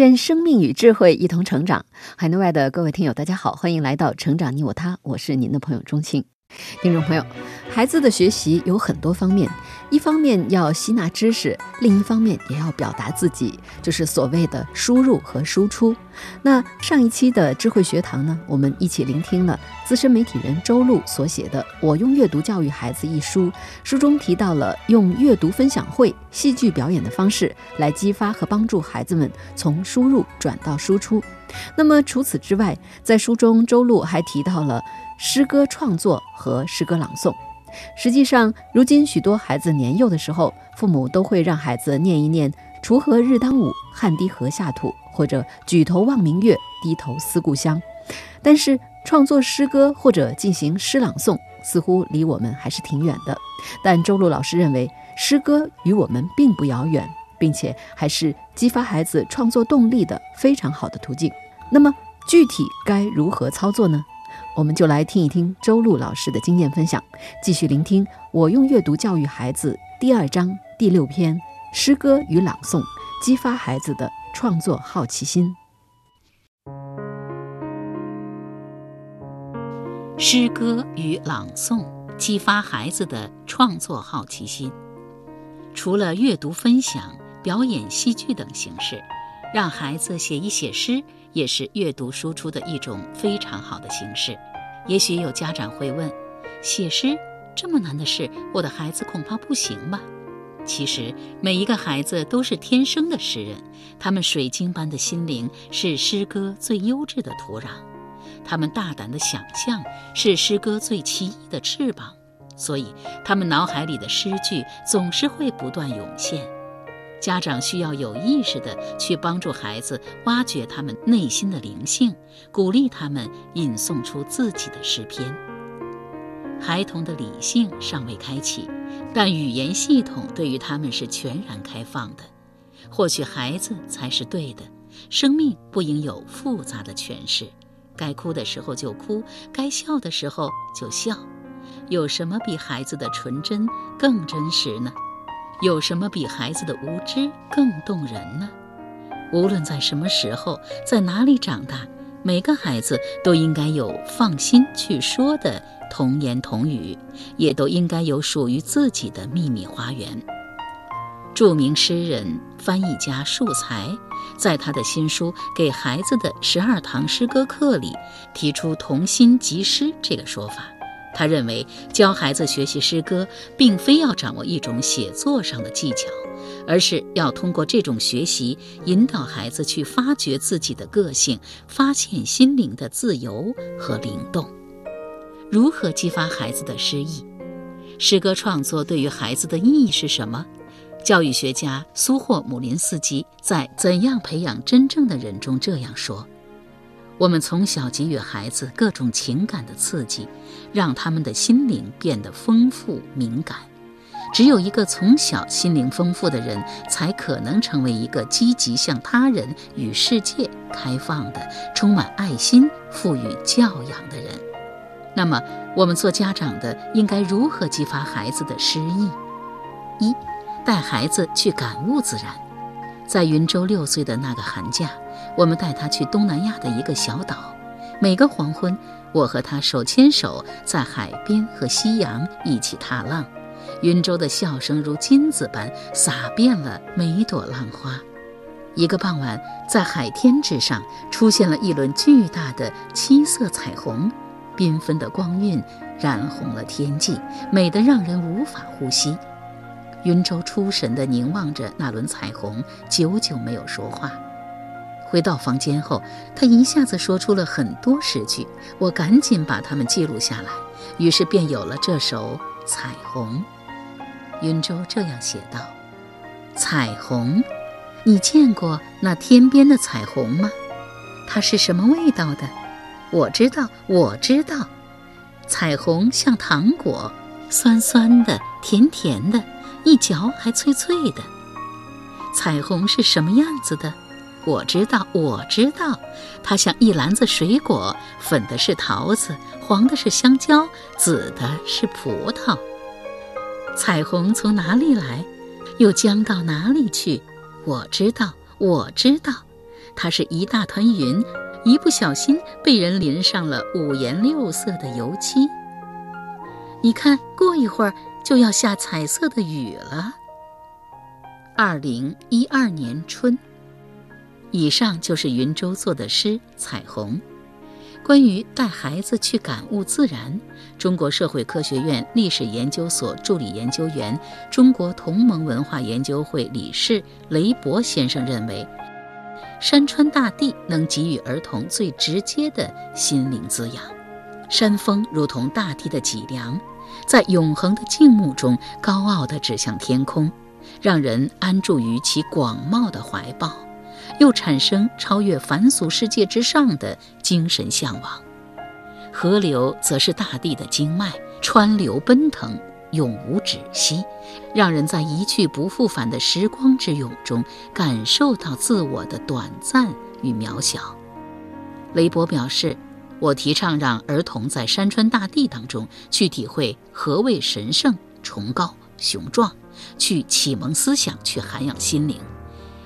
愿生命与智慧一同成长。海内外的各位听友，大家好，欢迎来到《成长你我他》，我是您的朋友钟庆。听众朋友，孩子的学习有很多方面，一方面要吸纳知识，另一方面也要表达自己，就是所谓的输入和输出。那上一期的智慧学堂呢，我们一起聆听了资深媒体人周璐所写的《我用阅读教育孩子》一书，书中提到了用阅读分享会、戏剧表演的方式来激发和帮助孩子们从输入转到输出。那么除此之外，在书中周璐还提到了。诗歌创作和诗歌朗诵，实际上，如今许多孩子年幼的时候，父母都会让孩子念一念“锄禾日当午，汗滴禾下土”或者“举头望明月，低头思故乡”。但是，创作诗歌或者进行诗朗诵，似乎离我们还是挺远的。但周璐老师认为，诗歌与我们并不遥远，并且还是激发孩子创作动力的非常好的途径。那么，具体该如何操作呢？我们就来听一听周璐老师的经验分享，继续聆听《我用阅读教育孩子》第二章第六篇《诗歌与朗诵》，激发孩子的创作好奇心。诗歌与朗诵激发孩子的创作好奇心。除了阅读分享、表演戏剧等形式，让孩子写一写诗。也是阅读输出的一种非常好的形式。也许有家长会问：写诗这么难的事，我的孩子恐怕不行吧？其实，每一个孩子都是天生的诗人，他们水晶般的心灵是诗歌最优质的土壤，他们大胆的想象是诗歌最奇异的翅膀，所以他们脑海里的诗句总是会不断涌现。家长需要有意识地去帮助孩子挖掘他们内心的灵性，鼓励他们吟诵出自己的诗篇。孩童的理性尚未开启，但语言系统对于他们是全然开放的。或许孩子才是对的，生命不应有复杂的诠释，该哭的时候就哭，该笑的时候就笑。有什么比孩子的纯真更真实呢？有什么比孩子的无知更动人呢？无论在什么时候，在哪里长大，每个孩子都应该有放心去说的童言童语，也都应该有属于自己的秘密花园。著名诗人、翻译家树才，在他的新书《给孩子的十二堂诗歌课》里，提出“童心即诗”这个说法。他认为，教孩子学习诗歌，并非要掌握一种写作上的技巧，而是要通过这种学习，引导孩子去发掘自己的个性，发现心灵的自由和灵动。如何激发孩子的诗意？诗歌创作对于孩子的意义是什么？教育学家苏霍姆林斯基在《怎样培养真正的人》中这样说。我们从小给予孩子各种情感的刺激，让他们的心灵变得丰富敏感。只有一个从小心灵丰富的人，才可能成为一个积极向他人与世界开放的、充满爱心、富予教养的人。那么，我们做家长的应该如何激发孩子的诗意？一，带孩子去感悟自然。在云州六岁的那个寒假。我们带他去东南亚的一个小岛，每个黄昏，我和他手牵手在海边和夕阳一起踏浪，云州的笑声如金子般洒遍了每一朵浪花。一个傍晚，在海天之上出现了一轮巨大的七色彩虹，缤纷的光晕染红了天际，美得让人无法呼吸。云舟出神地凝望着那轮彩虹，久久没有说话。回到房间后，他一下子说出了很多诗句，我赶紧把它们记录下来，于是便有了这首《彩虹》。云舟这样写道：“彩虹，你见过那天边的彩虹吗？它是什么味道的？我知道，我知道，彩虹像糖果，酸酸的，甜甜的，一嚼还脆脆的。彩虹是什么样子的？我知道，我知道，它像一篮子水果，粉的是桃子，黄的是香蕉，紫的是葡萄。彩虹从哪里来，又将到哪里去？我知道，我知道，它是一大团云，一不小心被人淋上了五颜六色的油漆。你看，过一会儿就要下彩色的雨了。二零一二年春。以上就是云州做的诗《彩虹》。关于带孩子去感悟自然，中国社会科学院历史研究所助理研究员、中国同盟文化研究会理事雷博先生认为，山川大地能给予儿童最直接的心灵滋养。山峰如同大地的脊梁，在永恒的静穆中高傲地指向天空，让人安住于其广袤的怀抱。又产生超越凡俗世界之上的精神向往。河流则是大地的经脉，川流奔腾，永无止息，让人在一去不复返的时光之涌中感受到自我的短暂与渺小。雷博表示：“我提倡让儿童在山川大地当中去体会何谓神圣、崇高、雄壮，去启蒙思想，去涵养心灵。”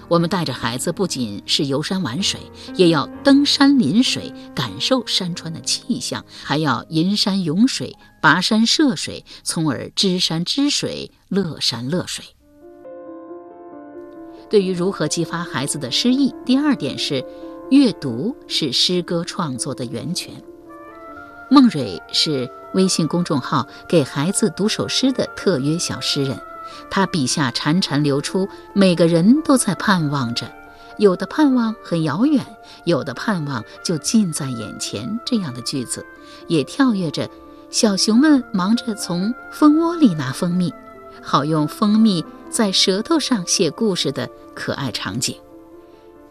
我们带着孩子，不仅是游山玩水，也要登山临水，感受山川的气象，还要吟山咏水、跋山涉水，从而知山知水、乐山乐水。对于如何激发孩子的诗意，第二点是，阅读是诗歌创作的源泉。孟蕊是微信公众号给孩子读首诗的特约小诗人。他笔下潺潺流出，每个人都在盼望着，有的盼望很遥远，有的盼望就近在眼前。这样的句子，也跳跃着小熊们忙着从蜂窝里拿蜂蜜，好用蜂蜜在舌头上写故事的可爱场景。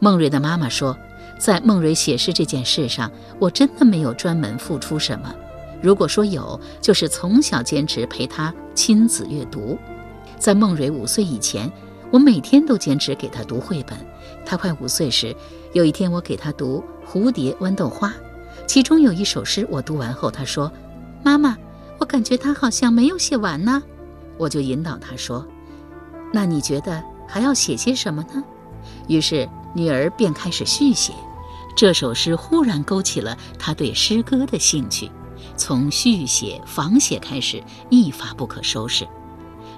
孟蕊的妈妈说，在孟蕊写诗这件事上，我真的没有专门付出什么，如果说有，就是从小坚持陪她亲子阅读。在孟蕊五岁以前，我每天都坚持给她读绘本。她快五岁时，有一天我给她读《蝴蝶豌豆花》，其中有一首诗，我读完后，她说：“妈妈，我感觉她好像没有写完呢。”我就引导她说：“那你觉得还要写些什么呢？”于是女儿便开始续写。这首诗忽然勾起了她对诗歌的兴趣，从续写、仿写开始，一发不可收拾。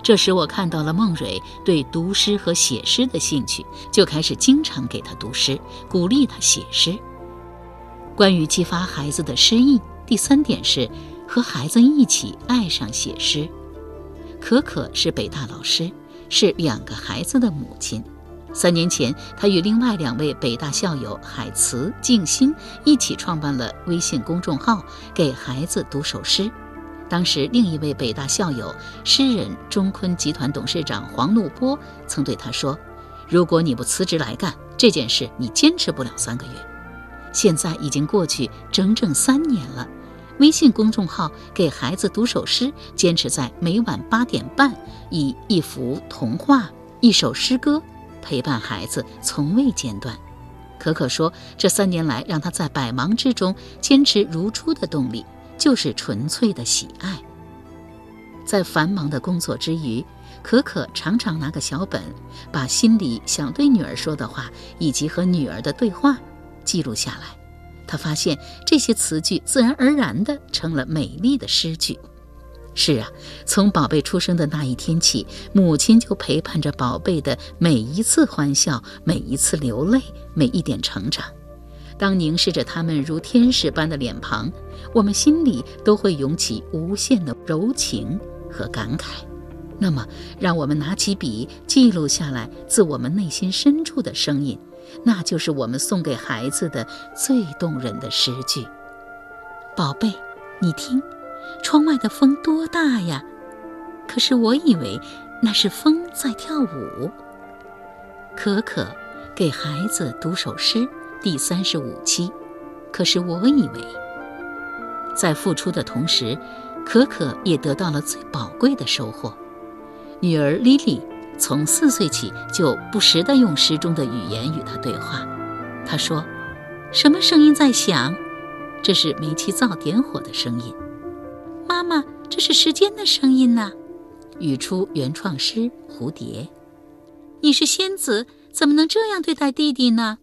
这时，我看到了孟蕊对读诗和写诗的兴趣，就开始经常给她读诗，鼓励她写诗。关于激发孩子的诗意，第三点是和孩子一起爱上写诗。可可是北大老师，是两个孩子的母亲。三年前，他与另外两位北大校友海慈、静心一起创办了微信公众号，给孩子读首诗。当时，另一位北大校友、诗人中坤集团董事长黄怒波曾对他说：“如果你不辞职来干这件事，你坚持不了三个月。”现在已经过去整整三年了，微信公众号给孩子读首诗，坚持在每晚八点半，以一幅童话、一首诗歌陪伴孩子，从未间断。可可说，这三年来让他在百忙之中坚持如初的动力。就是纯粹的喜爱。在繁忙的工作之余，可可常常拿个小本，把心里想对女儿说的话以及和女儿的对话记录下来。他发现这些词句自然而然地成了美丽的诗句。是啊，从宝贝出生的那一天起，母亲就陪伴着宝贝的每一次欢笑，每一次流泪，每一点成长。当凝视着他们如天使般的脸庞，我们心里都会涌起无限的柔情和感慨。那么，让我们拿起笔记录下来自我们内心深处的声音，那就是我们送给孩子的最动人的诗句。宝贝，你听，窗外的风多大呀？可是我以为那是风在跳舞。可可给孩子读首诗第三十五期。可是我以为，在付出的同时，可可也得到了最宝贵的收获。女儿莉莉从四岁起就不时地用诗中的语言与她对话。她说：“什么声音在响？这是煤气灶点火的声音。”妈妈，这是时间的声音呢。语出原创诗《蝴蝶》。你是仙子，怎么能这样对待弟弟呢？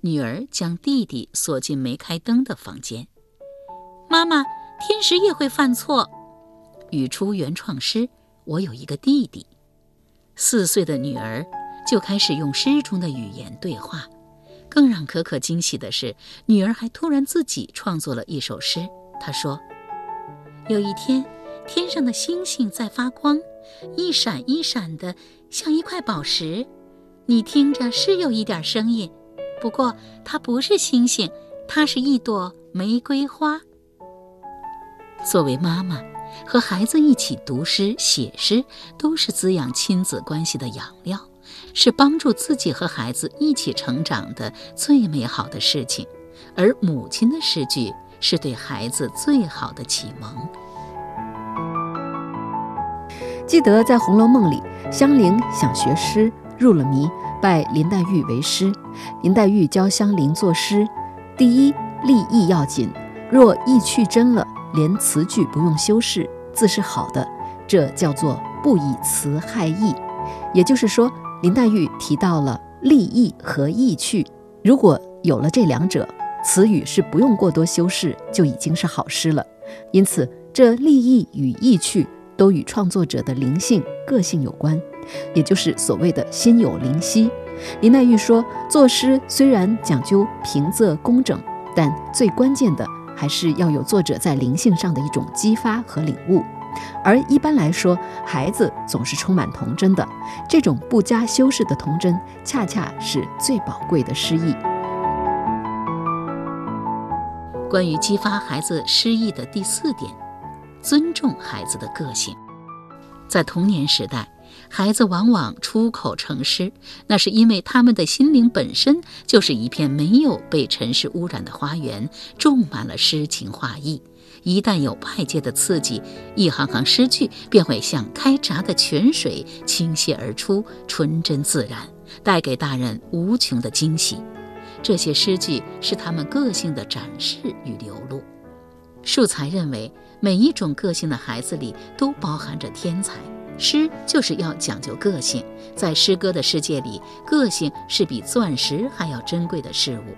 女儿将弟弟锁进没开灯的房间。妈妈，天使也会犯错。语出原创诗。我有一个弟弟，四岁的女儿就开始用诗中的语言对话。更让可可惊喜的是，女儿还突然自己创作了一首诗。她说：“有一天，天上的星星在发光，一闪一闪的，像一块宝石。你听着是有一点声音，不过它不是星星，它是一朵玫瑰花。”作为妈妈。和孩子一起读诗、写诗，都是滋养亲子关系的养料，是帮助自己和孩子一起成长的最美好的事情。而母亲的诗句是对孩子最好的启蒙。记得在《红楼梦》里，香菱想学诗，入了迷，拜林黛玉为师。林黛玉教香菱作诗，第一立意要紧，若意去真了。连词句不用修饰，字是好的，这叫做不以词害意。也就是说，林黛玉提到了立意和意趣，如果有了这两者，词语是不用过多修饰，就已经是好诗了。因此，这立意与意趣都与创作者的灵性、个性有关，也就是所谓的心有灵犀。林黛玉说，作诗虽然讲究平仄工整，但最关键的。还是要有作者在灵性上的一种激发和领悟，而一般来说，孩子总是充满童真的，这种不加修饰的童真，恰恰是最宝贵的诗意。关于激发孩子诗意的第四点，尊重孩子的个性，在童年时代。孩子往往出口成诗，那是因为他们的心灵本身就是一片没有被尘世污染的花园，种满了诗情画意。一旦有外界的刺激，一行行诗句便会像开闸的泉水倾泻而出，纯真自然，带给大人无穷的惊喜。这些诗句是他们个性的展示与流露。树才认为，每一种个性的孩子里都包含着天才。诗就是要讲究个性，在诗歌的世界里，个性是比钻石还要珍贵的事物。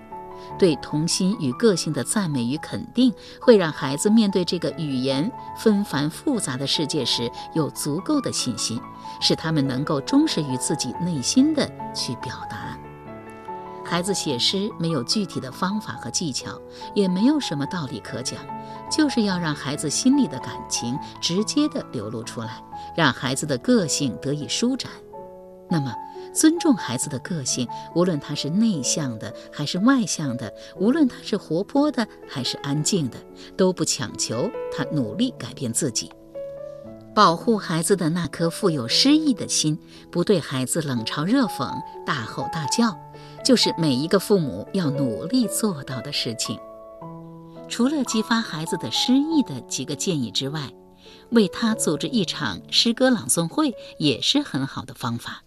对童心与个性的赞美与肯定，会让孩子面对这个语言纷繁复杂的世界时有足够的信心，使他们能够忠实于自己内心的去表达。孩子写诗没有具体的方法和技巧，也没有什么道理可讲，就是要让孩子心里的感情直接的流露出来，让孩子的个性得以舒展。那么，尊重孩子的个性，无论他是内向的还是外向的，无论他是活泼的还是安静的，都不强求他努力改变自己。保护孩子的那颗富有诗意的心，不对孩子冷嘲热讽、大吼大叫。就是每一个父母要努力做到的事情。除了激发孩子的诗意的几个建议之外，为他组织一场诗歌朗诵会也是很好的方法。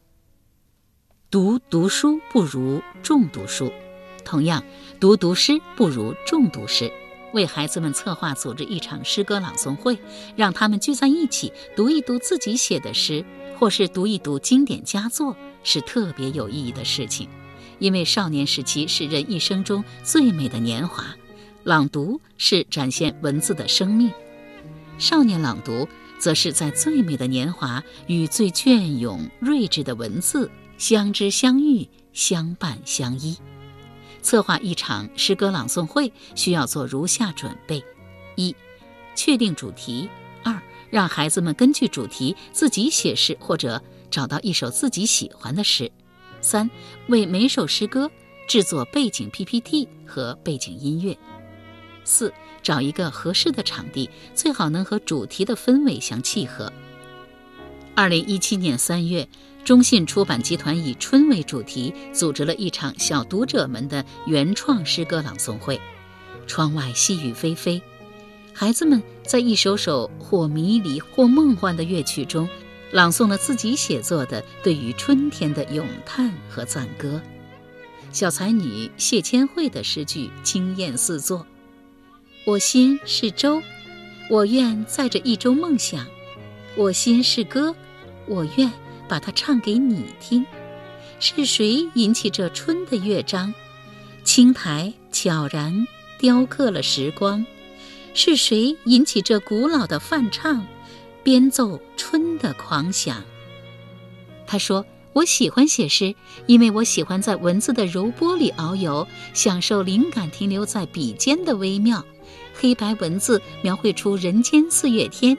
读读书不如重读书，同样，读读诗不如重读诗。为孩子们策划组织一场诗歌朗诵会，让他们聚在一起读一读自己写的诗，或是读一读经典佳作，是特别有意义的事情。因为少年时期是人一生中最美的年华，朗读是展现文字的生命；少年朗读，则是在最美的年华与最隽永睿智的文字相知相遇、相伴相依。策划一场诗歌朗诵会，需要做如下准备：一、确定主题；二、让孩子们根据主题自己写诗，或者找到一首自己喜欢的诗。三、为每首诗歌制作背景 PPT 和背景音乐。四、找一个合适的场地，最好能和主题的氛围相契合。二零一七年三月，中信出版集团以春为主题，组织了一场小读者们的原创诗歌朗诵会。窗外细雨霏霏，孩子们在一首首或迷离或梦幻的乐曲中，朗诵了自己写作的对于春天的咏叹和赞歌。小才女谢千惠的诗句惊艳四座：“我心是舟，我愿载着一舟梦想；我心是歌，我愿把它唱给你听。是谁引起这春的乐章？青苔悄然。”雕刻了时光，是谁引起这古老的泛唱，编奏春的狂想？他说：“我喜欢写诗，因为我喜欢在文字的柔波里遨游，享受灵感停留在笔尖的微妙。黑白文字描绘出人间四月天。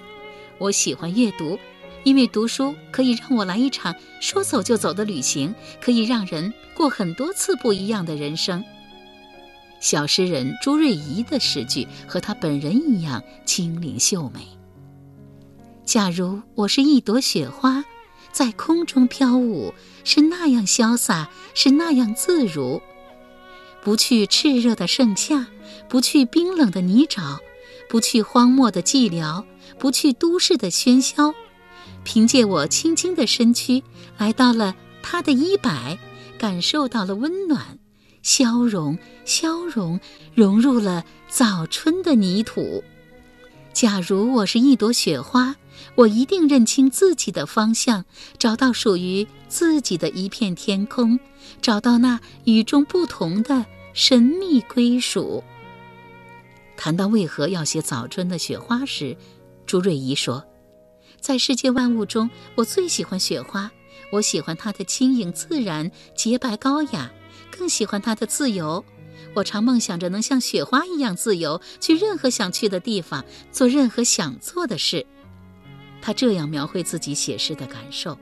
我喜欢阅读，因为读书可以让我来一场说走就走的旅行，可以让人过很多次不一样的人生。”小诗人朱瑞怡的诗句和他本人一样清灵秀美。假如我是一朵雪花，在空中飘舞，是那样潇洒，是那样自如。不去炽热的盛夏，不去冰冷的泥沼，不去荒漠的寂寥，不去都市的喧嚣，凭借我轻轻的身躯，来到了他的衣摆，感受到了温暖。消融，消融，融入了早春的泥土。假如我是一朵雪花，我一定认清自己的方向，找到属于自己的一片天空，找到那与众不同的神秘归属。谈到为何要写早春的雪花时，朱瑞怡说：“在世界万物中，我最喜欢雪花，我喜欢它的轻盈自然、洁白高雅。”更喜欢它的自由，我常梦想着能像雪花一样自由，去任何想去的地方，做任何想做的事。他这样描绘自己写诗的感受：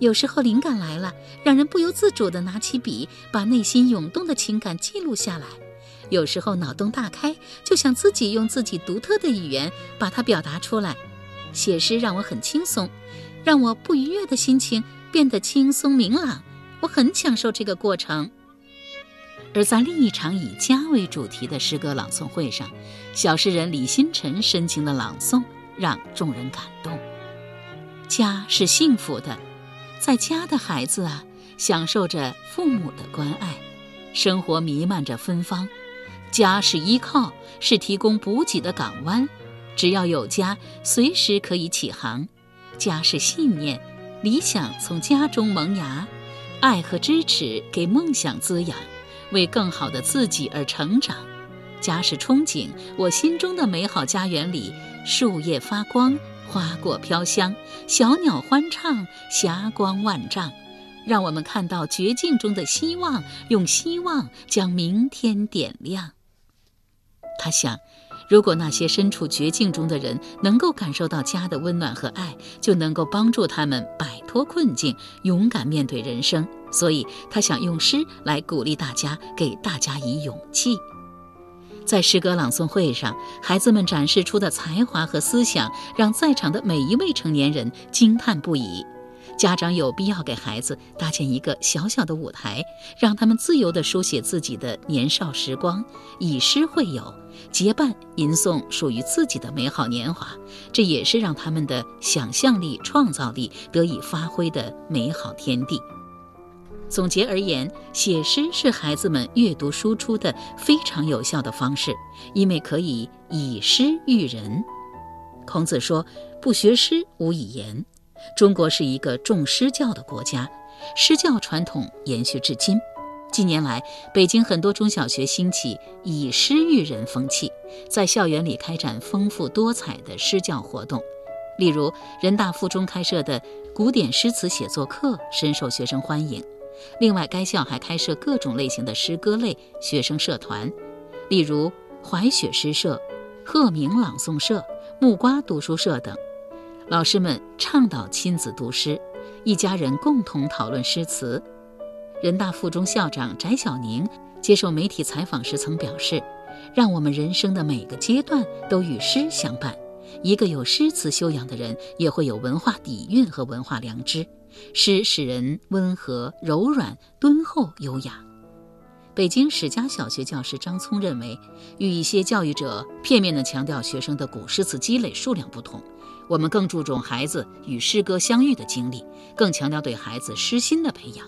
有时候灵感来了，让人不由自主地拿起笔，把内心涌动的情感记录下来；有时候脑洞大开，就想自己用自己独特的语言把它表达出来。写诗让我很轻松，让我不愉悦的心情变得轻松明朗。我很享受这个过程。而在另一场以家为主题的诗歌朗诵会上，小诗人李新辰深情的朗诵让众人感动。家是幸福的，在家的孩子啊，享受着父母的关爱，生活弥漫着芬芳。家是依靠，是提供补给的港湾，只要有家，随时可以起航。家是信念，理想从家中萌芽。爱和支持给梦想滋养，为更好的自己而成长。家是憧憬，我心中的美好家园里，树叶发光，花果飘香，小鸟欢唱，霞光万丈，让我们看到绝境中的希望，用希望将明天点亮。他想。如果那些身处绝境中的人能够感受到家的温暖和爱，就能够帮助他们摆脱困境，勇敢面对人生。所以他想用诗来鼓励大家，给大家以勇气。在诗歌朗诵会上，孩子们展示出的才华和思想，让在场的每一位成年人惊叹不已。家长有必要给孩子搭建一个小小的舞台，让他们自由地书写自己的年少时光，以诗会友，结伴吟诵属于自己的美好年华。这也是让他们的想象力、创造力得以发挥的美好天地。总结而言，写诗是孩子们阅读输出的非常有效的方式，因为可以以诗育人。孔子说：“不学诗，无以言。”中国是一个重诗教的国家，诗教传统延续至今。近年来，北京很多中小学兴起以诗育人风气，在校园里开展丰富多彩的诗教活动。例如，人大附中开设的古典诗词写作课深受学生欢迎。另外，该校还开设各种类型的诗歌类学生社团，例如怀雪诗社、鹤鸣朗诵社、木瓜读书社等。老师们倡导亲子读诗，一家人共同讨论诗词。人大附中校长翟晓宁接受媒体采访时曾表示：“让我们人生的每个阶段都与诗相伴。一个有诗词修养的人，也会有文化底蕴和文化良知。诗使人温和、柔软、敦厚、优雅。北京史家小学教师张聪认为，与一些教育者片面地强调学生的古诗词积累数量不同，我们更注重孩子与诗歌相遇的经历，更强调对孩子诗心的培养。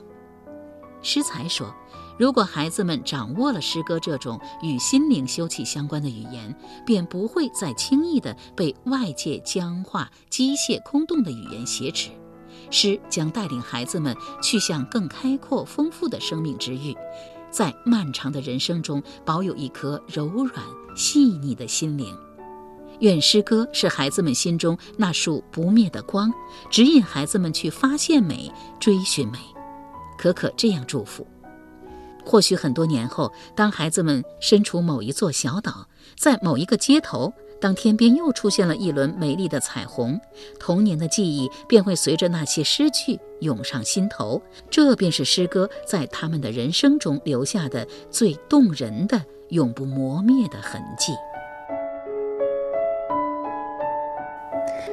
诗才说，如果孩子们掌握了诗歌这种与心灵休憩相关的语言，便不会再轻易地被外界僵化、机械、空洞的语言挟持。诗将带领孩子们去向更开阔、丰富的生命之域。在漫长的人生中，保有一颗柔软细腻的心灵。愿诗歌是孩子们心中那束不灭的光，指引孩子们去发现美、追寻美。可可这样祝福：或许很多年后，当孩子们身处某一座小岛，在某一个街头。当天边又出现了一轮美丽的彩虹，童年的记忆便会随着那些诗句涌上心头。这便是诗歌在他们的人生中留下的最动人的、永不磨灭的痕迹。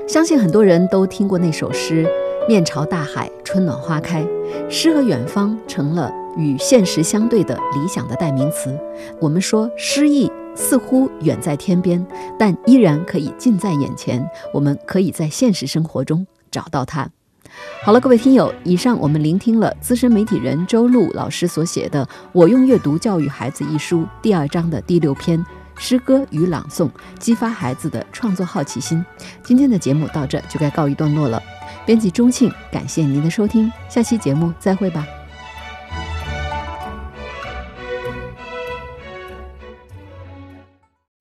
相信很多人都听过那首诗：“面朝大海，春暖花开。”诗和远方成了与现实相对的理想的代名词。我们说诗意。似乎远在天边，但依然可以近在眼前。我们可以在现实生活中找到它。好了，各位听友，以上我们聆听了资深媒体人周璐老师所写的《我用阅读教育孩子》一书第二章的第六篇《诗歌与朗诵》，激发孩子的创作好奇心。今天的节目到这就该告一段落了。编辑钟庆，感谢您的收听，下期节目再会吧。